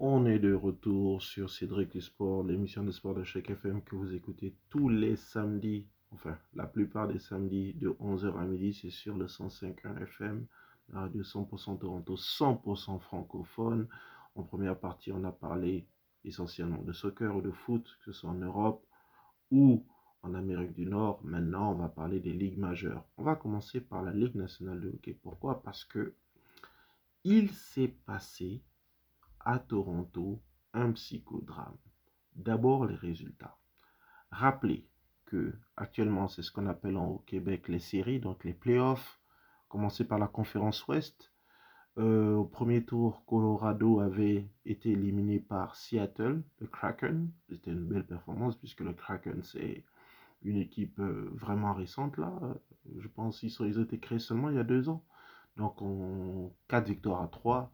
On est de retour sur Cédric Sport, l'émission de sport de chaque FM que vous écoutez tous les samedis, enfin la plupart des samedis de 11h à midi, c'est sur le 105.1 FM, la radio 100% Toronto, 100% francophone. En première partie, on a parlé essentiellement de soccer ou de foot, que ce soit en Europe ou en Amérique du Nord. Maintenant, on va parler des ligues majeures. On va commencer par la Ligue nationale de hockey. Pourquoi? Parce que il s'est passé à Toronto un psychodrame. D'abord les résultats. Rappelez que actuellement c'est ce qu'on appelle au Québec les séries, donc les playoffs, commencé par la conférence Ouest. Euh, au premier tour, Colorado avait été éliminé par Seattle, le Kraken. C'était une belle performance puisque le Kraken c'est une équipe euh, vraiment récente là. Je pense qu'ils ont été créés seulement il y a deux ans. Donc on 4 victoires à 3.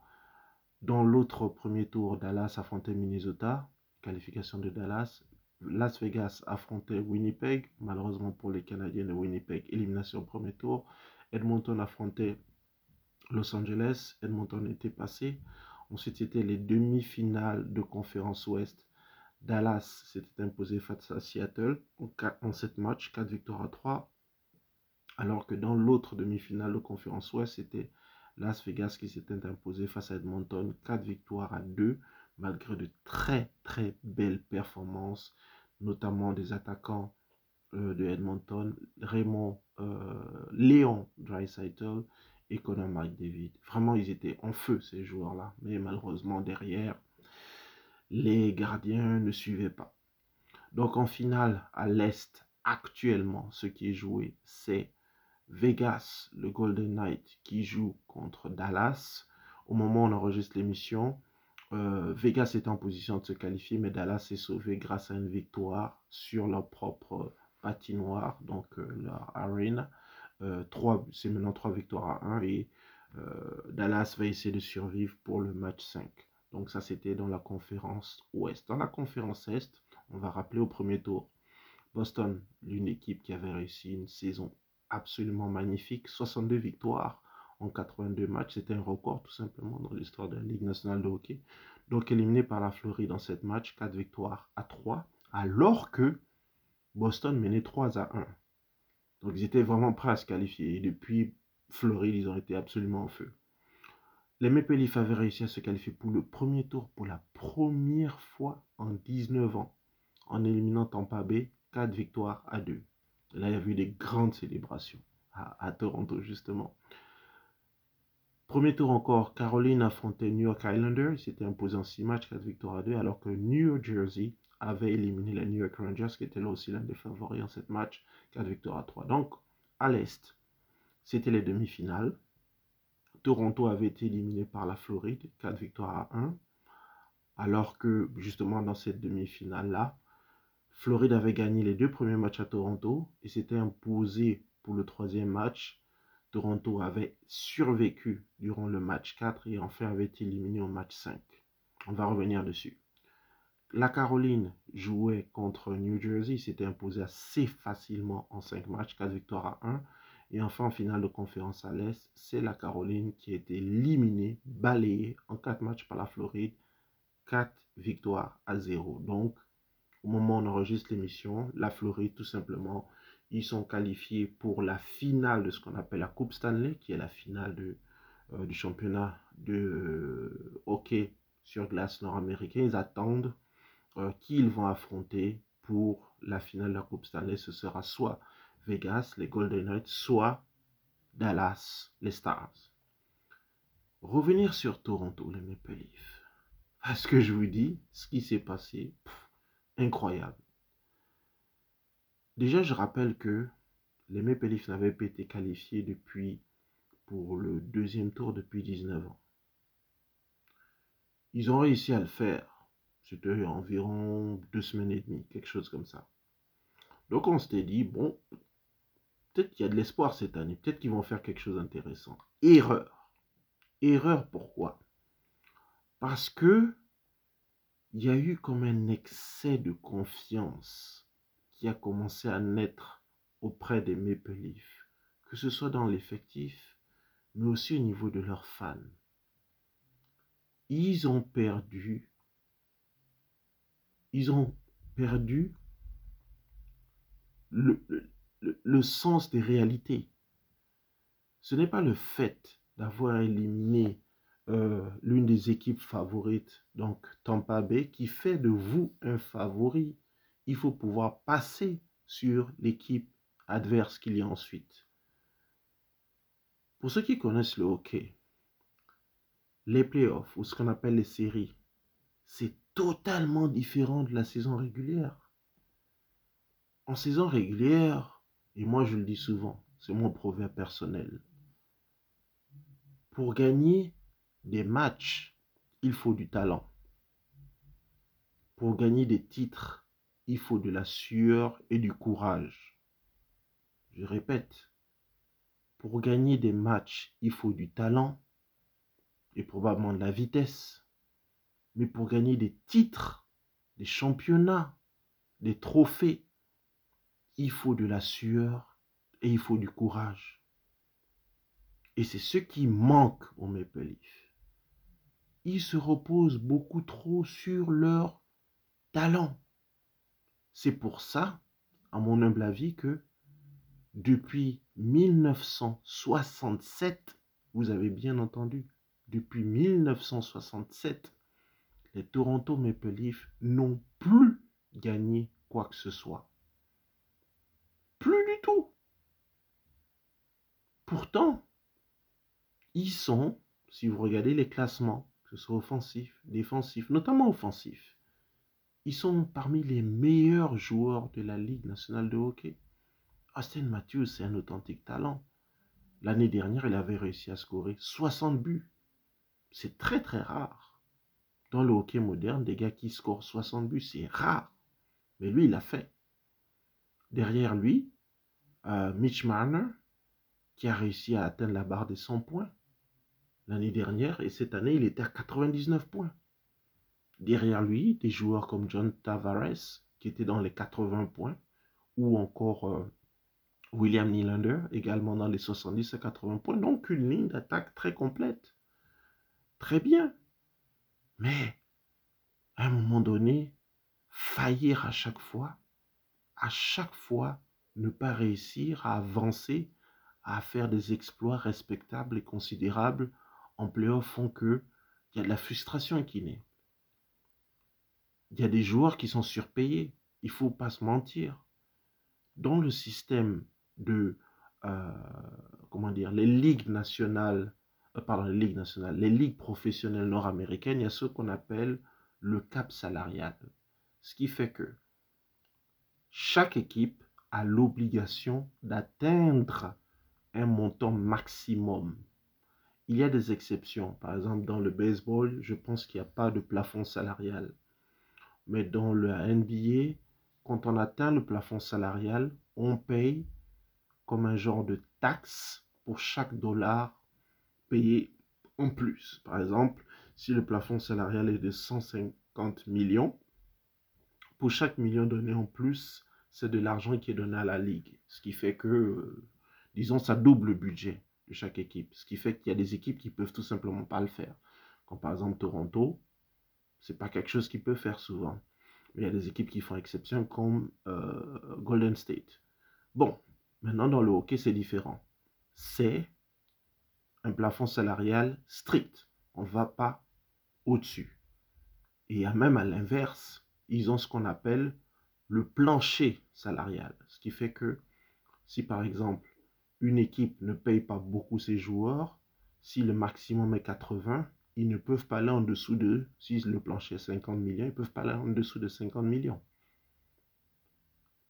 Dans l'autre premier tour, Dallas affrontait Minnesota, qualification de Dallas. Las Vegas affrontait Winnipeg, malheureusement pour les Canadiens de Winnipeg, élimination premier tour. Edmonton affrontait Los Angeles, Edmonton était passé. Ensuite, c'était les demi-finales de conférence Ouest. Dallas s'était imposé face à Seattle en, 7 matchs, 4 victoires à 3. Alors que dans l'autre demi-finale de conférence Ouest, c'était Las Vegas qui s'était imposé face à Edmonton, 4 victoires à 2, malgré de très très belles performances, notamment des attaquants euh, de Edmonton, Raymond euh, Léon Dreisaitl et Conor McDavid. Vraiment, ils étaient en feu ces joueurs-là, mais malheureusement derrière, les gardiens ne suivaient pas. Donc en finale, à l'Est, actuellement, ce qui est joué, c'est Vegas, le Golden Knight, qui joue contre Dallas. Au moment où on enregistre l'émission, euh, Vegas est en position de se qualifier, mais Dallas est sauvé grâce à une victoire sur leur propre patinoire, donc euh, leur arena. Euh, c'est maintenant trois victoires à 1 et Dallas va essayer de survivre pour le match 5. Donc ça, c'était dans la conférence Ouest. Dans la conférence Est, on va rappeler au premier tour, Boston, l'une équipe qui avait réussi une saison absolument magnifique. 62 victoires en 82 matchs. C'était un record tout simplement dans l'histoire de la Ligue nationale de hockey. Donc éliminé par la Floride dans cette match, 4 victoires à 3. Alors que Boston menait 3 à 1. Donc ils étaient vraiment prêts à se qualifier. Et depuis Floride, ils ont été absolument en feu. Les Maple Leafs avaient réussi à se qualifier pour le premier tour pour la première fois en 19 ans en éliminant Tampa Bay 4 victoires à 2. Là, il y a eu des grandes célébrations à, Toronto, justement. Premier tour encore, Caroline affrontait New York Islanders. Ils s'étaient imposés en 6 matchs, 4 victoires à 2, alors que New Jersey avait éliminé les New York Rangers, qui était là aussi l'un des favoris en 7 matchs, 4 victoires à 3. Donc, à l'Est, c'était les demi-finales. Toronto avait été éliminé par la Floride, 4 victoires à 1. Alors que, justement, dans cette demi-finale-là, Floride avait gagné les deux premiers matchs à Toronto et s'était imposé pour le troisième match. Toronto avait survécu durant le match 4 et enfin avait été éliminé au match 5. On va revenir dessus. La Caroline jouait contre New Jersey, s'était imposé assez facilement en 5 matchs, 4 victoires à 1. Et enfin, en finale de conférence à l'Est, c'est la Caroline qui a été éliminée, balayée en 4 matchs par la Floride, 4 victoires à 0. Donc, au moment où on enregistre l'émission, la Floride, tout simplement, ils sont qualifiés pour la finale de ce qu'on appelle la Coupe Stanley, qui est la finale euh, du championnat de euh, hockey sur glace nord-américain. Ils attendent euh, qui ils vont affronter pour la finale de la Coupe Stanley. Ce sera soit Vegas, les Golden Knights, soit Dallas, les Stars. Revenir sur Toronto, les Maple Leafs. Parce que je vous dis, ce qui s'est passé, incroyable. Déjà, je rappelle que les Maple n'avaient pas été qualifiés depuis, pour le deuxième tour depuis 19 ans. Ils ont réussi à le faire. C'était environ deux semaines et demie, quelque chose comme ça. Donc on s'était dit, bon, peut-être qu'il y a de l'espoir cette année, peut-être qu'ils vont faire quelque chose d'intéressant. Erreur. Erreur pourquoi? Parce que il y a eu comme un excès de confiance qui a commencé à naître auprès des Maple Leafs, que ce soit dans l'effectif, mais aussi au niveau de leurs fans. Ils ont perdu ils ont perdu le, le, sens des réalités. Ce n'est pas le fait d'avoir éliminé euh, l'une des équipes favorites, donc Tampa Bay, qui fait de vous un favori. Il faut pouvoir passer sur l'équipe adverse qu'il y a ensuite. Pour ceux qui connaissent le hockey, les playoffs ou ce qu'on appelle les séries, c'est totalement différent de la saison régulière. En saison régulière, et moi je le dis souvent, c'est mon proverbe personnel, pour gagner des matchs, il faut du talent. Pour gagner des titres, il faut de la sueur et du courage. Je répète, pour gagner des matchs, il faut du talent et probablement de la vitesse. Mais pour gagner des titres, des championnats, des trophées, il faut de la sueur et il faut du courage. Et c'est ce qui manque au Maple. Ils se reposent beaucoup trop sur leur talent. C'est pour ça, à mon humble avis, que depuis 1967, vous avez bien entendu, depuis 1967, les Toronto Maple Leafs n'ont plus gagné quoi que ce soit. Plus du tout. Pourtant, ils sont, si vous regardez les classements, que ce soit offensif, défensif, notamment offensif, ils sont parmi les meilleurs joueurs de la Ligue nationale de hockey. Austin Matthews, c'est un authentique talent. L'année dernière, il avait réussi à scorer 60 buts. C'est très très rare. Dans le hockey moderne, des gars qui scorent 60 buts, c'est rare. Mais lui, il l'a fait. Derrière lui, euh, Mitch Marner, qui a réussi à atteindre la barre des 100 points l'année dernière, et cette année, il était à 99 points. Derrière lui, des joueurs comme John Tavares, qui était dans les 80 points, ou encore euh, William Nylander, également dans les 70 à 80 points. Donc une ligne d'attaque très complète. Très bien. Mais, à un moment donné, faillir à chaque fois, à chaque fois, ne pas réussir à avancer, à faire des exploits respectables et considérables en playoff font que il y a de la frustration qui naît. Il y a des joueurs qui sont surpayés. Il faut pas se mentir. Dans le système de, euh, comment dire, les ligues nationales, euh, pardon, les ligues nationales, les ligues professionnelles nord-américaines, il y a ce qu'on appelle le cap salarial. Ce qui fait que chaque équipe a l'obligation d'atteindre un montant maximum. Il y a des exceptions. Par exemple, dans le baseball, je pense qu'il n'y a pas de plafond salarial. Mais dans le NBA, quand on atteint le plafond salarial, on paye comme un genre de taxe pour chaque dollar payé en plus. Par exemple, si le plafond salarial est de 150 millions, pour chaque million donné en plus, c'est de l'argent qui est donné à la ligue. Ce qui fait que, euh, disons, ça double le budget chaque équipe. Ce qui fait qu'il y a des équipes qui peuvent tout simplement pas le faire. Comme par exemple Toronto, c'est pas quelque chose qu'ils peuvent faire souvent. Mais il y a des équipes qui font exception comme euh, Golden State. Bon, Maintenant, dans le hockey, c'est différent. C'est un plafond salarial strict. On ne va pas au-dessus. Et même à l'inverse, ils ont ce qu'on appelle le plancher salarial. Ce qui fait que si par exemple une équipe ne paye pas beaucoup ses joueurs, si le maximum est 80, ils ne peuvent pas aller en dessous de, si le plancher est 50 millions, ils ne peuvent pas aller en dessous de 50 millions.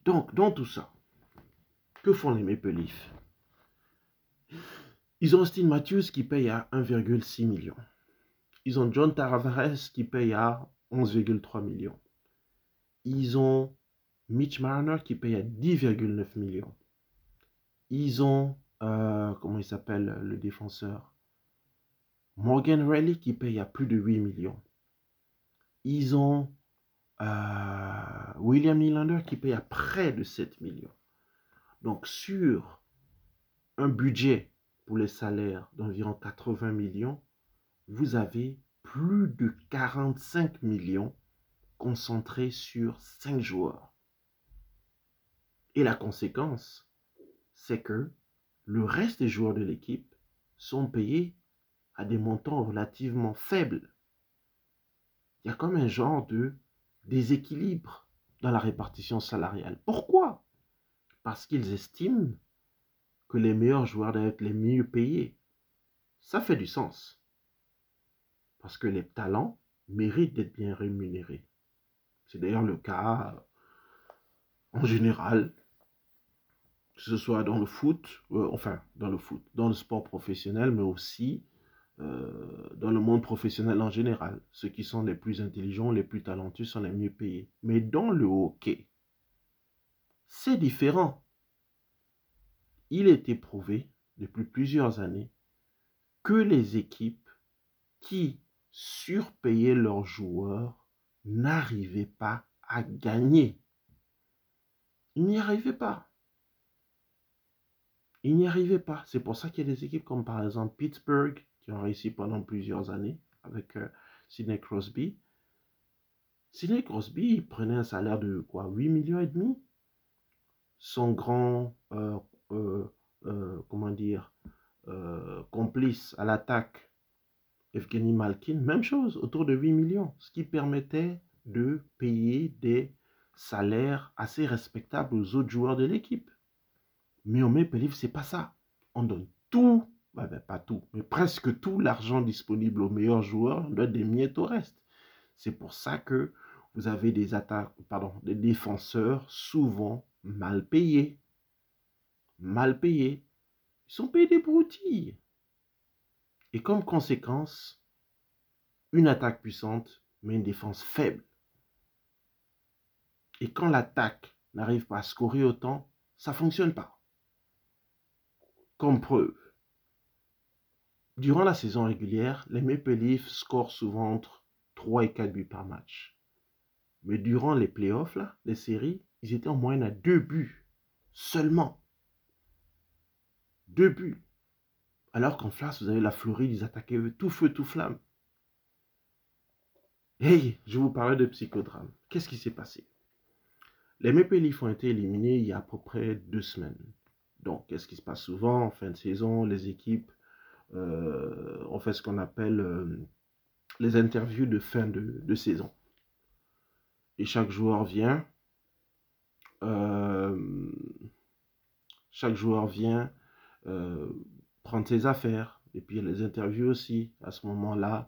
Donc, dans tout ça, que font les Maple Leafs? Ils ont Austin Matthews qui paye à 1,6 million. Ils ont John Tavares qui paye à 11,3 millions. Ils ont Mitch Marner qui paye à 10,9 millions. Ils ont, euh, comment il s'appelle le défenseur? Morgan Riley qui paye à plus de 8 millions. Ils ont euh, William Nylander qui paye à près de 7 millions. Donc sur un budget pour les salaires d'environ 80 millions, vous avez plus de 45 millions concentré sur cinq joueurs. Et la conséquence, c'est que le reste des joueurs de l'équipe sont payés à des montants relativement faibles. Il y a comme un genre de déséquilibre dans la répartition salariale. Pourquoi? Parce qu'ils estiment que les meilleurs joueurs doivent être les mieux payés. Ça fait du sens. Parce que les talents méritent d'être bien rémunérés. C'est d'ailleurs le cas en général, que ce soit dans le foot, euh, enfin dans le foot, dans le sport professionnel, mais aussi euh, dans le monde professionnel en général. Ceux qui sont les plus intelligents, les plus talentueux sont les mieux payés. Mais dans le hockey, c'est différent. Il est éprouvé depuis plusieurs années que les équipes qui surpayaient leurs joueurs n'arrivaient pas à gagner. Ils n'y arrivaient pas. Ils n'y arrivaient pas. C'est pour ça qu'il y a des équipes comme par exemple Pittsburgh qui ont réussi pendant plusieurs années avec euh, Sidney Crosby. Sidney Crosby prenait un salaire de quoi 8 millions et demi? Son grand, euh, euh, comment complice à l'attaque, Evgeny Malkin, même chose, autour de 8 millions, ce qui permettait de payer des salaires assez respectables aux autres joueurs de l'équipe. Mais au Maple Leaf, c'est pas ça. On donne tout, ben, pas tout, mais presque tout l'argent disponible aux meilleurs joueurs, on donne des miettes au reste. C'est pour ça que vous avez des attaques, pardon, des défenseurs souvent mal payés. Mal payés. Ils sont payés des broutilles. Et comme conséquence, une attaque puissante, mais une défense faible. Et quand l'attaque n'arrive pas à scorer autant, ça ne fonctionne pas. Comme preuve, durant la saison régulière, les Maple Leafs scorent souvent entre 3 et 4 buts par match. Mais durant les playoffs, les séries, ils étaient en moyenne à 2 buts seulement. 2 buts. Alors qu'en face, vous avez la Floride, ils attaquaient tout feu, tout flamme. Hey, je vous parlais de psychodrame. Qu'est-ce qui s'est passé? Les Maple Leafs ont été éliminés il y a à peu près deux semaines. Donc, qu'est-ce qui se passe souvent en fin de saison? Les équipes euh, ont fait ce qu'on appelle euh, les interviews de fin de, saison. Et chaque joueur vient. Euh, chaque joueur vient prendre ses affaires. Et puis les interviews aussi. À ce moment-là,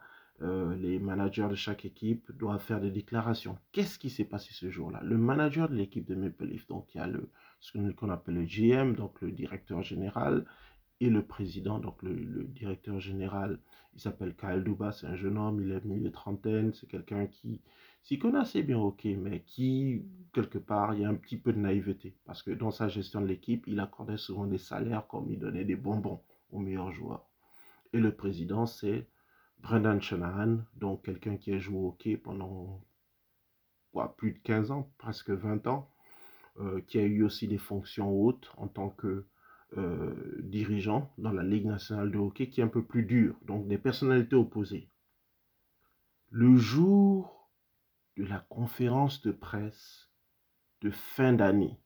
les managers de chaque équipe doivent faire des déclarations. Qu'est-ce qui s'est passé ce jour-là? Le manager de l'équipe de Maple Leaf, donc il y a le, ce qu'on appelle le GM, donc le directeur général, et le président, donc le, directeur général, il s'appelle Kyle Duba, c'est un jeune homme, il est milieu de trentaine, c'est quelqu'un qui s'y connaît assez bien ok, mais qui, quelque part, il y a un petit peu de naïveté, parce que dans sa gestion de l'équipe, il accordait souvent des salaires comme il donnait des bonbons aux meilleurs joueurs. Et le président, c'est Brendan Shanahan, donc quelqu'un qui a joué au hockey pendant plus de 15 ans, presque 20 ans, euh, qui a eu aussi des fonctions hautes en tant que euh, dirigeant dans la Ligue nationale de hockey, qui est un peu plus dur, donc des personnalités opposées. Le jour de la conférence de presse de fin d'année,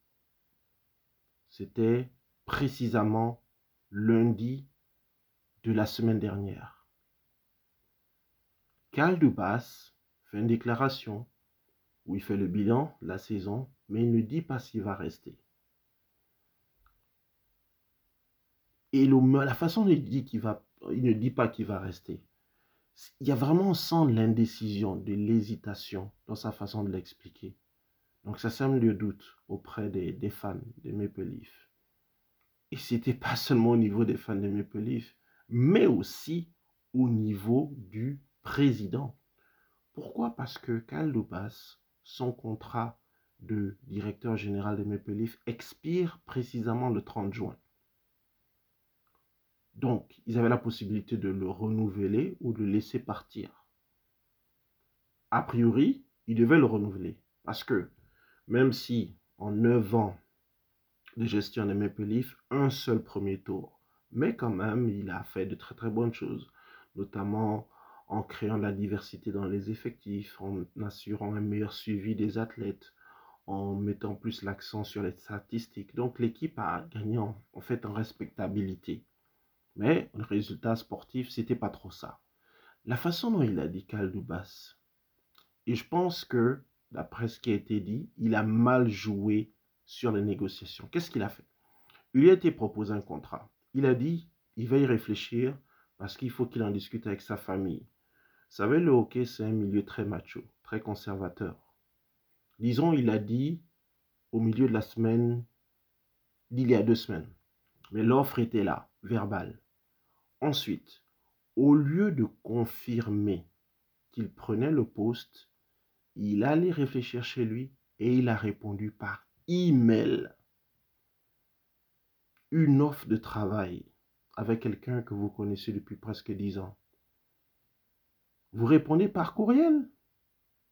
c'était précisément lundi de la semaine dernière. Carl Dubas fait une déclaration où il fait le bilan de la saison mais il ne dit pas s'il va rester. Et la façon dont il dit qu'il va, il ne dit pas qu'il va rester. Il y a vraiment sent l'indécision, de l'hésitation dans sa façon de l'expliquer. Donc ça sème le doute auprès des, fans de Maple Leaf. Et c'était pas seulement au niveau des fans de Maple Leaf, mais aussi au niveau du président. Pourquoi? Parce que Cal son contrat de directeur général de Maple expire précisément le 30 juin. Donc, ils avaient la possibilité de le renouveler ou de le laisser partir. A priori, ils devaient le renouveler. Parce que même si en 9 ans de gestion de Maple un seul premier tour, mais quand même, il a fait de très très bonnes choses, notamment en créant de la diversité dans les effectifs, en assurant un meilleur suivi des athlètes, en mettant plus l'accent sur les statistiques. Donc l'équipe a gagné en, fait en respectabilité. Mais le résultat sportif, c'était pas trop ça. La façon dont il a dit Kaldoubas, et je pense que, d'après ce qui a été dit, il a mal joué sur les négociations. Qu'est-ce qu'il a fait? Il lui a été proposé un contrat. Il a dit, il va y réfléchir parce qu'il faut qu'il en discute avec sa famille. Vous savez, le hockey, c'est un milieu très macho, très conservateur. Disons, il a dit au milieu de la semaine, d'il y a deux semaines. Mais l'offre était là, verbale. Ensuite, au lieu de confirmer qu'il prenait le poste, il allait réfléchir chez lui et il a répondu par email une offre de travail avec quelqu'un que vous connaissez depuis presque dix ans. Vous répondez par courriel.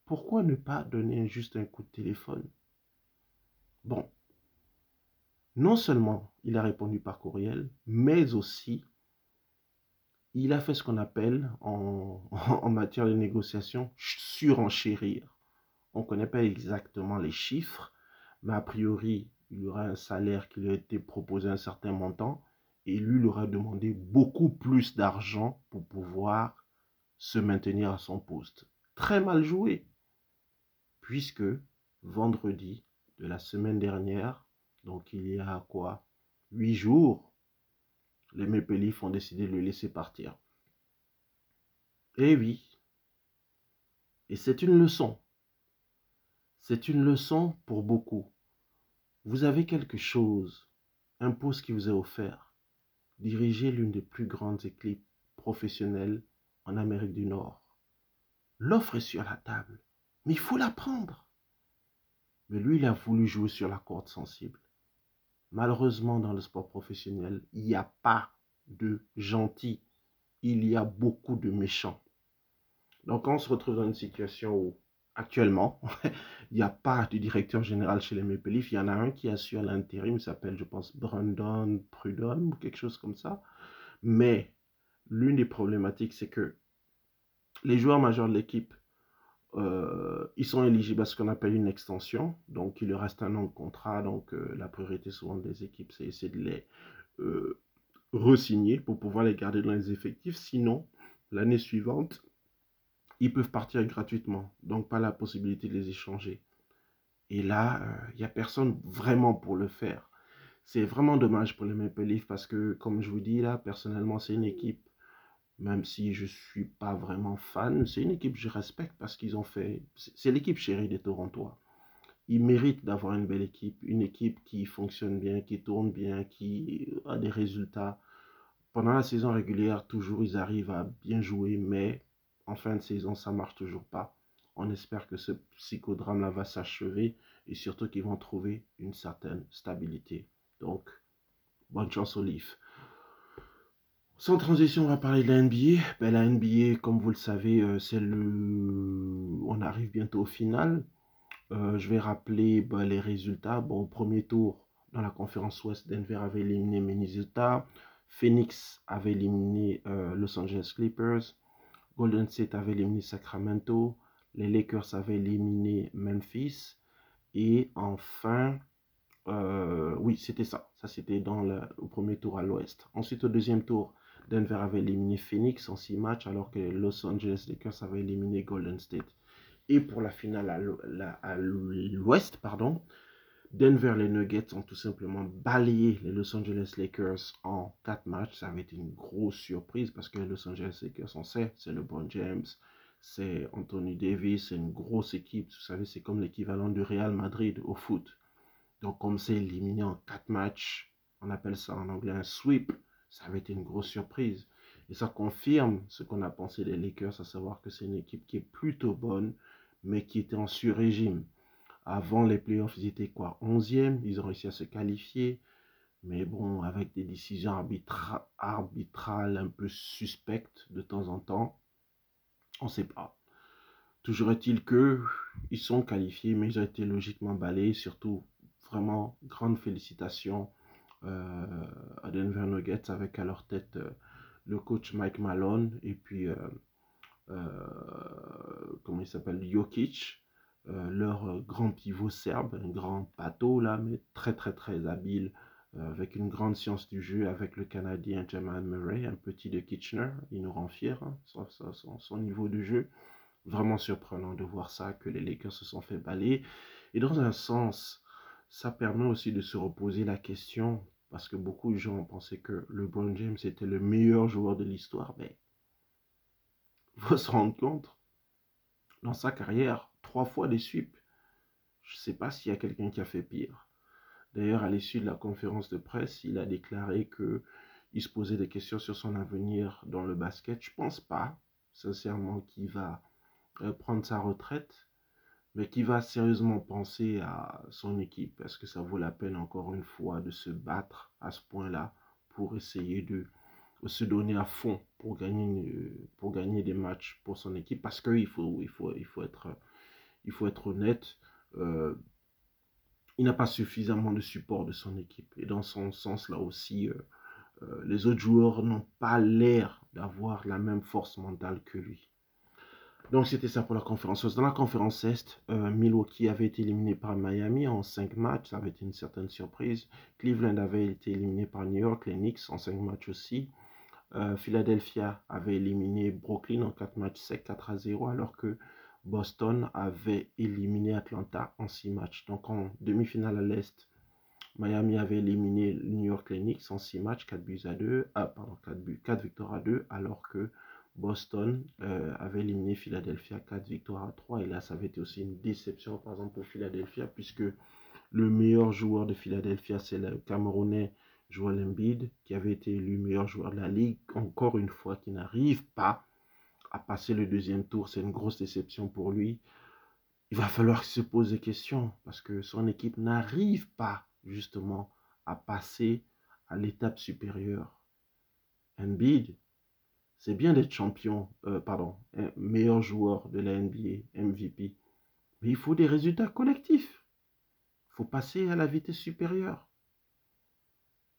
Pourquoi ne pas donner juste un coup de téléphone? Bon, non seulement il a répondu par courriel, mais aussi il a fait ce qu'on appelle en, matière de négociation surenchérir. On ne connaît pas exactement les chiffres, mais a priori, il y aura un salaire qui lui a été proposé un certain montant et lui lui aura demandé beaucoup plus d'argent pour pouvoir se maintenir à son poste. Très mal joué, puisque vendredi de la semaine dernière, donc il y a quoi Huit jours, les Maple ont décidé de le laisser partir. Eh oui, et c'est une leçon. C'est une leçon pour beaucoup. Vous avez quelque chose, un poste qui vous est offert. Dirigez l'une des plus grandes équipes professionnelles en Amérique du Nord. L'offre est sur la table, mais il faut la prendre. Mais lui, il a voulu jouer sur la corde sensible. Malheureusement, dans le sport professionnel, il n'y a pas de gentils. Il y a beaucoup de méchants. Donc, on se retrouve dans une situation où, actuellement, il n'y a pas de directeur général chez les Maple. Il y en a un qui assure l'intérim, il s'appelle, je pense, Brandon Prudon ou quelque chose comme ça. Mais l'une des problématiques, c'est que les joueurs majeurs de l'équipe, euh, ils sont éligibles à ce qu'on appelle une extension. Donc, il leur reste un an de contrat. Donc, euh, la priorité souvent des équipes, c'est essayer de les euh, re-signer pour pouvoir les garder dans les effectifs. Sinon, l'année suivante, ils peuvent partir gratuitement. Donc, pas la possibilité de les échanger. Et là, il n'y a personne vraiment pour le faire. C'est vraiment dommage pour les Maple Leafs parce que, comme je vous dis là, personnellement, c'est une équipe même si je ne suis pas vraiment fan, c'est une équipe que je respecte parce qu'ils ont fait. C'est l'équipe chérie des Torontois. Ils méritent d'avoir une belle équipe, une équipe qui fonctionne bien, qui tourne bien, qui a des résultats. Pendant la saison régulière, toujours ils arrivent à bien jouer, mais en fin de saison, ça marche toujours pas. On espère que ce psychodrame-là va s'achever et surtout qu'ils vont trouver une certaine stabilité. Donc, bonne chance aux Leafs. Sans transition, on va parler de la NBA. Ben, la NBA, comme vous le savez, euh, c'est le... on arrive bientôt au final. Euh, je vais rappeler ben, les résultats. Au premier tour, dans la conférence Ouest, Denver avait éliminé Minnesota. Phoenix avait éliminé euh, Los Angeles Clippers. Golden State avait éliminé Sacramento. Les Lakers avaient éliminé Memphis. Et enfin, oui, c'était ça. Ça, c'était dans le, au premier tour à l'Ouest. Ensuite, au deuxième tour, Denver avait éliminé Phoenix en 6 matchs, alors que Los Angeles Lakers avait éliminé Golden State. Et pour la finale à l'ouest, pardon, Denver, les Nuggets ont tout simplement balayé les Los Angeles Lakers en 4 matchs. Ça avait été une grosse surprise parce que les Los Angeles Lakers, on sait, c'est LeBron James, c'est Anthony Davis, c'est une grosse équipe. Vous savez, c'est comme l'équivalent du Real Madrid au foot. Donc, comme c'est éliminé en 4 matchs, on appelle ça en anglais un sweep ça avait été une grosse surprise. Et ça confirme ce qu'on a pensé des Lakers, à savoir que c'est une équipe qui est plutôt bonne, mais qui était en sur-régime. Avant les playoffs, ils étaient quoi 11e, ils ont réussi à se qualifier. Mais bon, avec des décisions arbitrales un peu suspectes de temps en temps, on ne sait pas. Toujours est-il que ils sont qualifiés, mais ils ont été logiquement balayés. Surtout, vraiment, grande félicitations à Denver Nuggets avec à leur tête euh, le coach Mike Malone et puis euh, comment il s'appelle, Jokic, leur grand pivot serbe, un grand bateau là, mais très très très habile, avec une grande science du jeu, avec le Canadien Jamal Murray, un petit de Kitchener, il nous rend fiers, hein, son, son, niveau de jeu. Vraiment surprenant de voir ça, que les Lakers se sont fait balayer. Et dans un sens, ça permet aussi de se reposer la question, parce que beaucoup de gens pensaient que LeBron James était le meilleur joueur de l'histoire. Mais il faut se rendre compte, dans sa carrière, trois fois des sweeps. Je ne sais pas s'il y a quelqu'un qui a fait pire. D'ailleurs, à l'issue de la conférence de presse, il a déclaré que il se posait des questions sur son avenir dans le basket. Je pense pas, sincèrement, qu'il va euh, prendre sa retraite mais qui va sérieusement penser à son équipe. Est-ce que ça vaut la peine encore une fois de se battre à ce point-là pour essayer de se donner à fond pour gagner, pour gagner des matchs pour son équipe? Parce qu'il faut, il faut, il faut, être, faut être honnête. Euh, il n'a pas suffisamment de support de son équipe. Et dans son sens, là aussi, euh, euh, les autres joueurs n'ont pas l'air d'avoir la même force mentale que lui. Donc c'était ça pour la conférence Dans la conférence Est, euh, Milwaukee avait été éliminé par Miami en 5 matchs, ça avait été une certaine surprise. Cleveland avait été éliminé par New York, les Knicks en 5 matchs aussi. Euh, Philadelphia avait éliminé Brooklyn en 4 matchs sec 4 à 0, alors que Boston avait éliminé Atlanta en 6 matchs. Donc en demi-finale à l'Est, Miami avait éliminé New York, les Knicks en 6 matchs, 4 buts à 2, ah, pardon, 4, buts, 4 victoires à 2, alors que Boston euh, avait éliminé Philadelphia 4 victoires à 3. Et là, ça avait été aussi une déception, par exemple, pour Philadelphia, puisque le meilleur joueur de Philadelphia, c'est le Camerounais Joel Embiid, qui avait été élu meilleur joueur de la ligue, encore une fois, qui n'arrive pas à passer le deuxième tour. C'est une grosse déception pour lui. Il va falloir se pose des questions, parce que son équipe n'arrive pas, justement, à passer à l'étape supérieure. Embiid, c'est bien d'être champion, euh, pardon, meilleur joueur de la NBA, MVP. Mais il faut des résultats collectifs. Il faut passer à la vitesse supérieure.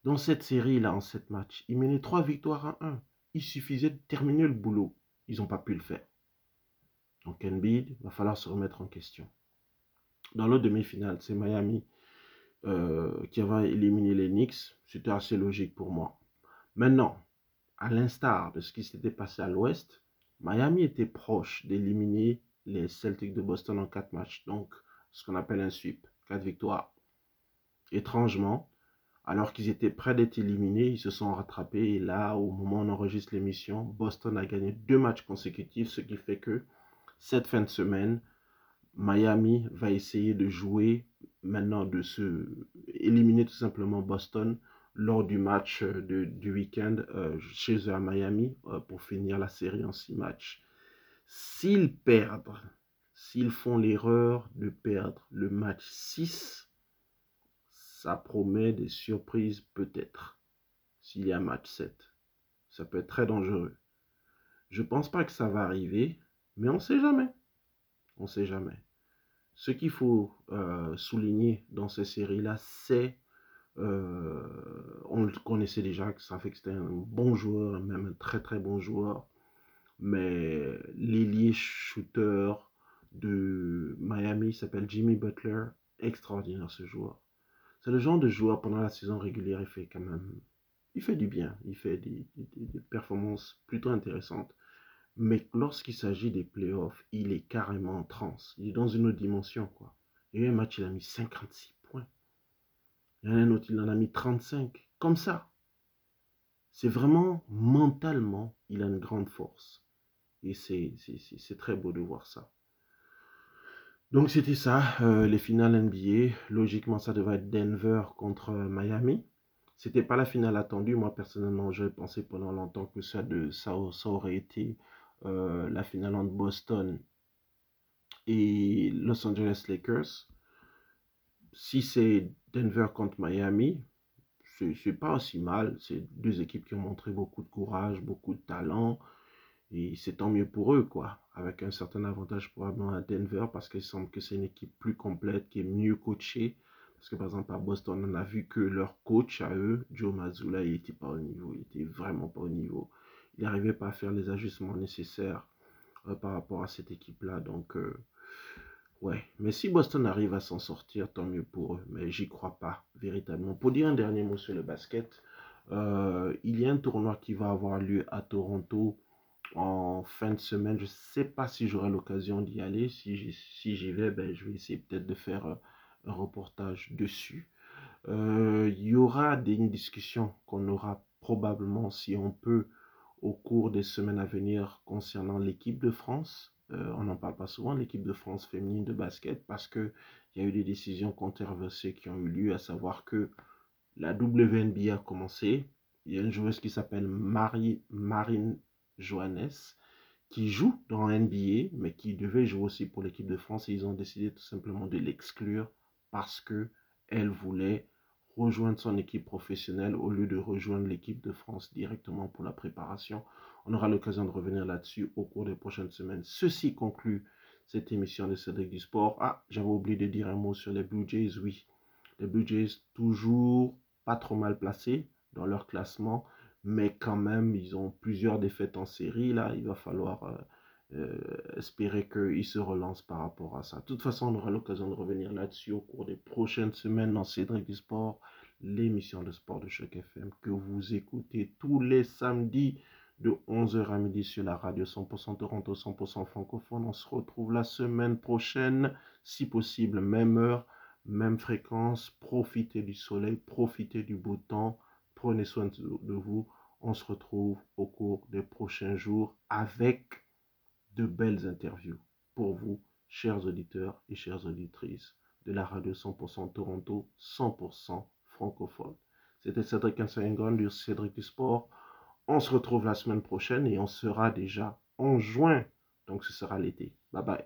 Dans cette série-là, en sept matchs, ils menaient trois victoires à un. Il suffisait de terminer le boulot. Ils n'ont pas pu le faire. Donc Embiid, va falloir se remettre en question. Dans l'autre demi-finale, c'est Miami euh, qui avait éliminé les Knicks. C'était assez logique pour moi. Maintenant, à l'instar de ce qui s'était passé à l'Ouest, Miami était proche d'éliminer les Celtics de Boston en quatre matchs. Donc, ce qu'on appelle un sweep, quatre victoires. Étrangement, alors qu'ils étaient prêts d'être éliminés, ils se sont rattrapés. Et là, au moment où on enregistre l'émission, Boston a gagné deux matchs consécutifs, ce qui fait que cette fin de semaine, Miami va essayer de jouer maintenant, de se éliminer tout simplement Boston lors du match euh, du week-end euh, chez eux à Miami euh, pour finir la série en six matchs. S'ils perdent, s'ils font l'erreur de perdre le match 6, ça promet des surprises peut-être. S'il y a match 7, ça peut être très dangereux. Je pense pas que ça va arriver, mais on ne sait jamais. On ne sait jamais. Ce qu'il faut souligner dans ces séries-là, c'est euh, on le connaissait déjà, ça fait que c'était un bon joueur, même un très très bon joueur. Mais l'ailier shooter de Miami s'appelle Jimmy Butler. Extraordinaire ce joueur. C'est le genre de joueur pendant la saison régulière, il fait quand même. Il fait du bien, il fait des, des performances plutôt intéressantes. Mais lorsqu'il s'agit des playoffs, il est carrément en transe. Il est dans une autre dimension, quoi. Et un match, il a mis 56 il y en a un autre, il en a mis 35. Comme ça. C'est vraiment mentalement, il a une grande force. Et c'est très beau de voir ça. Donc c'était ça, euh, les finales NBA. Logiquement, ça devait être Denver contre Miami. C'était pas la finale attendue. Moi, personnellement, j'ai pensé pendant longtemps que ça, de, ça, ça aurait été euh, la finale entre Boston et Los Angeles Lakers si c'est Denver contre Miami, c'est pas aussi mal. C'est deux équipes qui ont montré beaucoup de courage, beaucoup de talent. Et c'est tant mieux pour eux, quoi. Avec un certain avantage probablement à Denver parce qu'il semble que c'est une équipe plus complète, qui est mieux coachée. Parce que par exemple à Boston, on a vu que leur coach à eux, Joe Mazzulla, il n'était pas au niveau. Il était vraiment pas au niveau. Il n'arrivait pas à faire les ajustements nécessaires par rapport à cette équipe-là. Donc, ouais. Mais si Boston arrive à s'en sortir, tant mieux pour eux. Mais j'y crois pas, véritablement. Pour dire un dernier mot sur le basket, il y a un tournoi qui va avoir lieu à Toronto en fin de semaine. Je ne sais pas si j'aurai l'occasion d'y aller. Si j'y vais, ben, je vais essayer peut-être de faire euh, un reportage dessus. Euh, il y aura des discussions qu'on aura probablement, si on peut, au cours des semaines à venir concernant l'équipe de France. Euh, on n'en parle pas souvent, l'équipe de France féminine de basket, parce qu'il y a eu des décisions controversées qui ont eu lieu, à savoir que la WNBA a commencé. Il y a une joueuse qui s'appelle Marie, Marine Johannes, qui joue dans NBA, mais qui devait jouer aussi pour l'équipe de France. Et ils ont décidé tout simplement de l'exclure parce que elle voulait rejoindre son équipe professionnelle au lieu de rejoindre l'équipe de France directement pour la préparation. On aura l'occasion de revenir là-dessus au cours des prochaines semaines. Ceci conclut cette émission de Cédric du Sport. Ah, j'avais oublié de dire un mot sur les Blue Jays. Oui, les Blue Jays toujours pas trop mal placés dans leur classement mais quand même, ils ont plusieurs défaites en série. Là, il va falloir euh, euh, espérer qu'ils se relancent par rapport à ça. De toute façon, on aura l'occasion de revenir là-dessus au cours des prochaines semaines dans Cédric du Sport, l'émission de sport de Choc FM que vous écoutez tous les samedis de 11h à midi sur la radio 100% Toronto, 100% francophone. On se retrouve la semaine prochaine, si possible, même heure, même fréquence. Profitez du soleil, profitez du beau temps. Prenez soin de vous on se retrouve au cours des prochains jours avec de belles interviews pour vous, chers auditeurs et chères auditrices de la radio 100% Toronto, 100% francophone. C'était Cédric Ansayengon du Cédric du Sport. On se retrouve la semaine prochaine et on sera déjà en juin. Donc ce sera l'été. Bye bye.